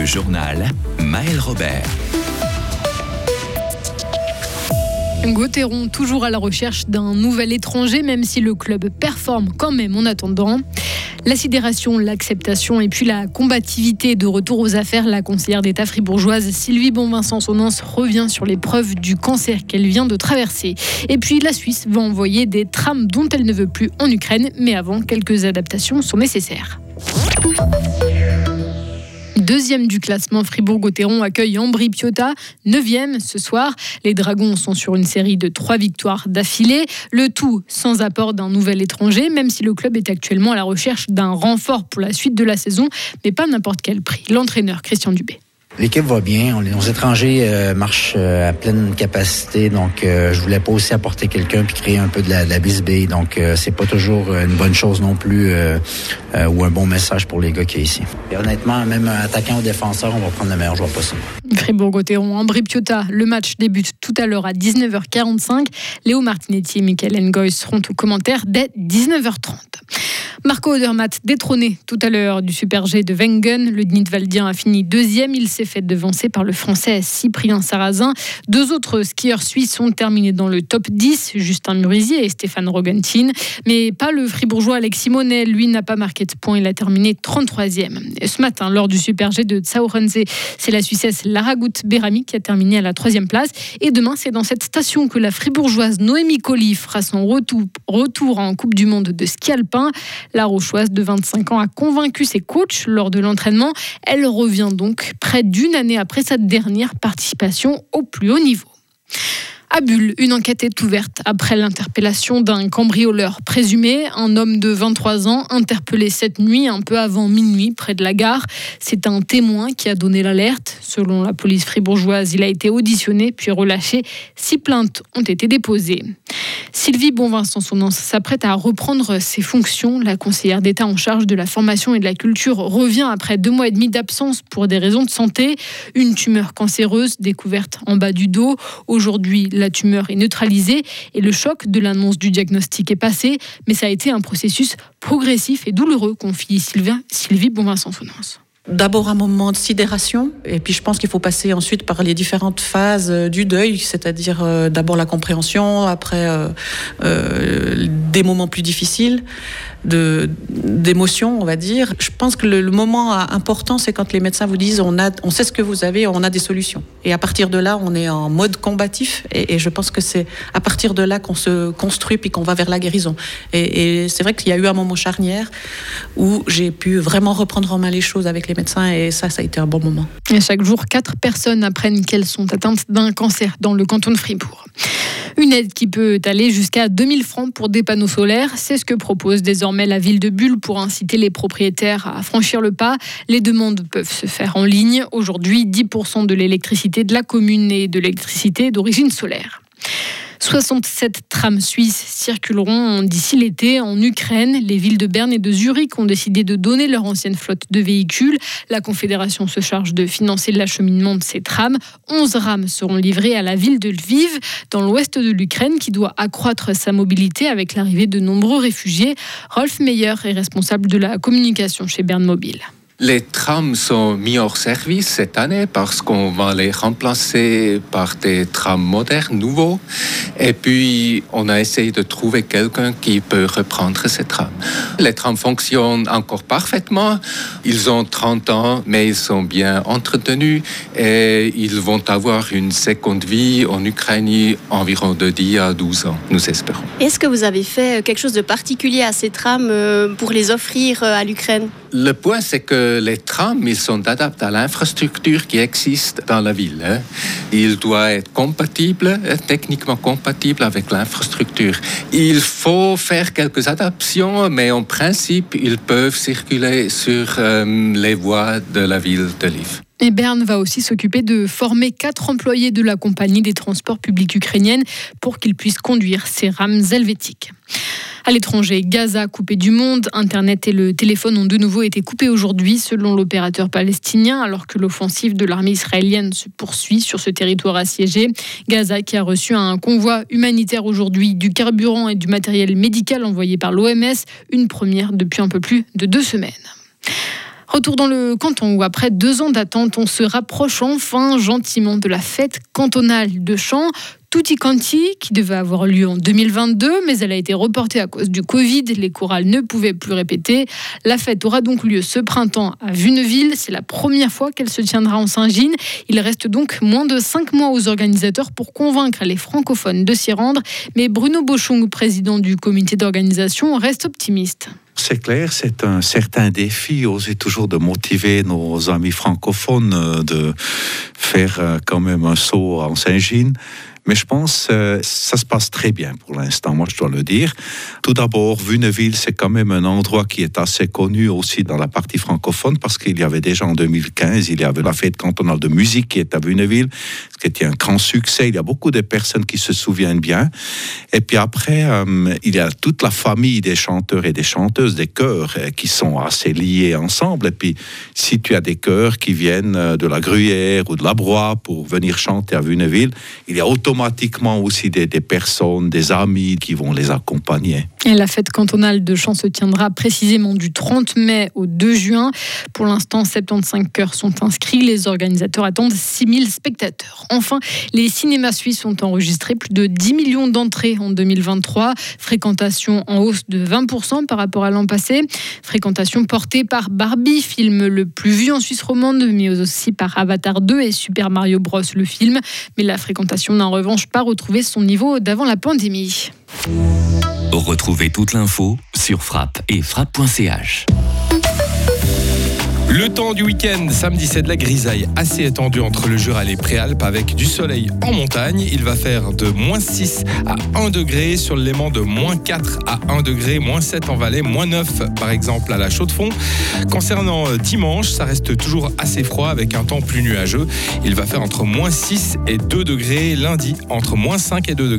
Le journal Maël Robert. Gauthieron toujours à la recherche d'un nouvel étranger, même si le club performe quand même en attendant. La sidération, l'acceptation et puis la combativité de retour aux affaires, la conseillère d'État fribourgeoise Sylvie Bonvincent-Sonance revient sur l'épreuve du cancer qu'elle vient de traverser. Et puis la Suisse va envoyer des trams dont elle ne veut plus en Ukraine, mais avant, quelques adaptations sont nécessaires. Deuxième du classement, Fribourg-Gotteron accueille Ambri Piotta. Neuvième ce soir. Les Dragons sont sur une série de trois victoires d'affilée. Le tout sans apport d'un nouvel étranger, même si le club est actuellement à la recherche d'un renfort pour la suite de la saison, mais pas n'importe quel prix. L'entraîneur Christian Dubé. L'équipe va bien. nos étrangers euh, marchent euh, à pleine capacité. Donc, euh, je voulais pas aussi apporter quelqu'un puis créer un peu de la, de. Donc, c'est pas toujours une bonne chose non plus ou un bon message pour les gars qui sont ici. Et honnêtement, même attaquant ou défenseur, on va prendre le meilleur joueur possible. Fribourg-Gotteron, Ambri Piotta. Le match débute tout à l'heure à 19h45. Léo Martinetti et Michael Ngoy seront aux commentaires dès 19h30. Marco Odermatt détrôné tout à l'heure du Super G de Wengen. Le Nidwaldien a fini deuxième. Il s'est fait devancer par le Français Cyprien Sarrazin. Deux autres skieurs suisses ont terminé dans le top 10, Justin Murisier et Stéphane Rogentin. Mais pas le fribourgeois Alexis Monet. Lui n'a pas marqué de points. Il a terminé 33e. Et ce matin, lors du Super G de Tsaurense, c'est la Suissesse Lara Berami qui a terminé à la troisième place. Et demain, c'est dans cette station que la fribourgeoise Noémie Colli fera son retour en Coupe du Monde de ski alpin. La Rochoise de 25 ans a convaincu ses coachs lors de l'entraînement. Elle revient donc près d'une année après sa dernière participation au plus haut niveau. À Bulle, une enquête est ouverte après l'interpellation d'un cambrioleur présumé, un homme de 23 ans interpellé cette nuit un peu avant minuit près de la gare. C'est un témoin qui a donné l'alerte. Selon la police fribourgeoise, il a été auditionné puis relâché. Six plaintes ont été déposées. Sylvie Bonvincent-Sonance s'apprête à reprendre ses fonctions. La conseillère d'État en charge de la formation et de la culture revient après deux mois et demi d'absence pour des raisons de santé. Une tumeur cancéreuse découverte en bas du dos. Aujourd'hui, la tumeur est neutralisée et le choc de l'annonce du diagnostic est passé, mais ça a été un processus progressif et douloureux, confie Sylvie Bonvincent-Sonance. D'abord un moment de sidération, et puis je pense qu'il faut passer ensuite par les différentes phases euh, du deuil, c'est-à-dire euh, d'abord la compréhension, après euh, des moments plus difficiles, de d'émotion, on va dire. Je pense que le, moment important, c'est quand les médecins vous disent on a, on sait ce que vous avez, on a des solutions. Et à partir de là, on est en mode combatif. Et, je pense que c'est à partir de là qu'on se construit puis qu'on va vers la guérison. Et, et c'est vrai qu'il y a eu un moment charnière où j'ai pu vraiment reprendre en main les choses avec les médecins. Et ça, ça a été un bon moment. Et chaque jour, quatre personnes apprennent qu'elles sont atteintes d'un cancer dans le canton de Fribourg. Une aide qui peut aller jusqu'à 2000 francs pour des panneaux solaires. C'est ce que propose désormais la ville de Bulle pour inciter les propriétaires à franchir le pas. Les demandes peuvent se faire en ligne. Aujourd'hui, 10% de l'électricité de la commune est de l'électricité d'origine solaire. 67 trams suisses circuleront d'ici l'été en Ukraine. Les villes de Berne et de Zurich ont décidé de donner leur ancienne flotte de véhicules. La Confédération se charge de financer l'acheminement de ces trams. 11 rames seront livrées à la ville de Lviv, dans l'ouest de l'Ukraine, qui doit accroître sa mobilité avec l'arrivée de nombreux réfugiés. Rolf Meyer est responsable de la communication chez Berne Mobile. Les trams sont mis hors service cette année parce qu'on va les remplacer par des trams modernes, nouveaux. Et puis, on a essayé de trouver quelqu'un qui peut reprendre ces trams. Les trams fonctionnent encore parfaitement. Ils ont 30 ans, mais ils sont bien entretenus et ils vont avoir une seconde vie en Ukraine environ de 10 à 12 ans, nous espérons. Est-ce que vous avez fait quelque chose de particulier à ces trams euh, pour les offrir euh, à l'Ukraine? Le point, c'est que les trams, ils sont adaptés à l'infrastructure qui existe dans la ville. Hein. Il doit être compatible, techniquement compatible avec l'infrastructure. Il faut faire quelques adaptations, mais en principe, ils peuvent circuler sur euh, les voies de la ville de Lviv. Et Berne va aussi s'occuper de former quatre employés de la compagnie des transports publics ukrainienne pour qu'ils puissent conduire ces rames helvétiques. À l'étranger, Gaza coupé du monde, Internet et le téléphone ont de nouveau été coupés aujourd'hui selon l'opérateur palestinien alors que l'offensive de l'armée israélienne se poursuit sur ce territoire assiégé. Gaza qui a reçu un convoi humanitaire aujourd'hui du carburant et du matériel médical envoyé par l'OMS, une première depuis un peu plus de deux semaines. Retour dans le canton où après deux ans d'attente, on se rapproche enfin gentiment de la fête cantonale de chant. Tutti Canti, qui devait avoir lieu en 2022, mais elle a été reportée à cause du Covid. Les chorales ne pouvaient plus répéter. La fête aura donc lieu ce printemps à Vuneville. C'est la première fois qu'elle se tiendra en Saint-Gine. Il reste donc moins de cinq mois aux organisateurs pour convaincre les francophones de s'y rendre. Mais Bruno Bochung, président du comité d'organisation, reste optimiste. C'est clair, c'est un certain défi, oser toujours de motiver nos amis francophones euh, de faire euh, quand même un saut en Saint-Gine. Mais je pense que euh, ça se passe très bien pour l'instant, moi je dois le dire. Tout d'abord, Vuneville, c'est quand même un endroit qui est assez connu aussi dans la partie francophone parce qu'il y avait déjà en 2015, il y avait la fête cantonale de musique qui est à Vuneville, ce qui était un grand succès. Il y a beaucoup de personnes qui se souviennent bien. Et puis après, il y a toute la famille des chanteurs et des chanteuses, des chœurs euh, qui sont assez liés ensemble. Et puis, si tu as des chœurs qui viennent de la Gruyère ou de la Broye pour venir chanter à Vuneville, il y a automatiquement aussi des, des, personnes, des amis qui vont les accompagner. Et la fête cantonale de chant se tiendra précisément du 30 mai au 2 juin. Pour l'instant, 75 chœurs sont inscrits. Les organisateurs attendent 6000 spectateurs. Enfin, les cinémas suisses ont enregistré plus de 10 millions d'entrées en 2023. Fréquentation en hausse de 20% par rapport à l'an passé. Fréquentation portée par Barbie, film le plus vu en Suisse romande, mais aussi par Avatar 2 et Super Mario Bros. le film. Mais la fréquentation n'a revanche pas retrouver son niveau d'avant la pandémie. Retrouvez toute l'info sur frappe et frappe.ch. Le temps du week-end, samedi, c'est de la grisaille assez étendue entre le Jura et les Préalpes avec du soleil en montagne. Il va faire de moins 6 à 1 degré sur le de moins 4 à 1 degré, moins 7 en Valais, moins 9 par exemple à la Chaux-de-Fonds. Concernant euh, dimanche, ça reste toujours assez froid avec un temps plus nuageux. Il va faire entre moins 6 et 2 degrés lundi, entre moins 5 et 2 degrés.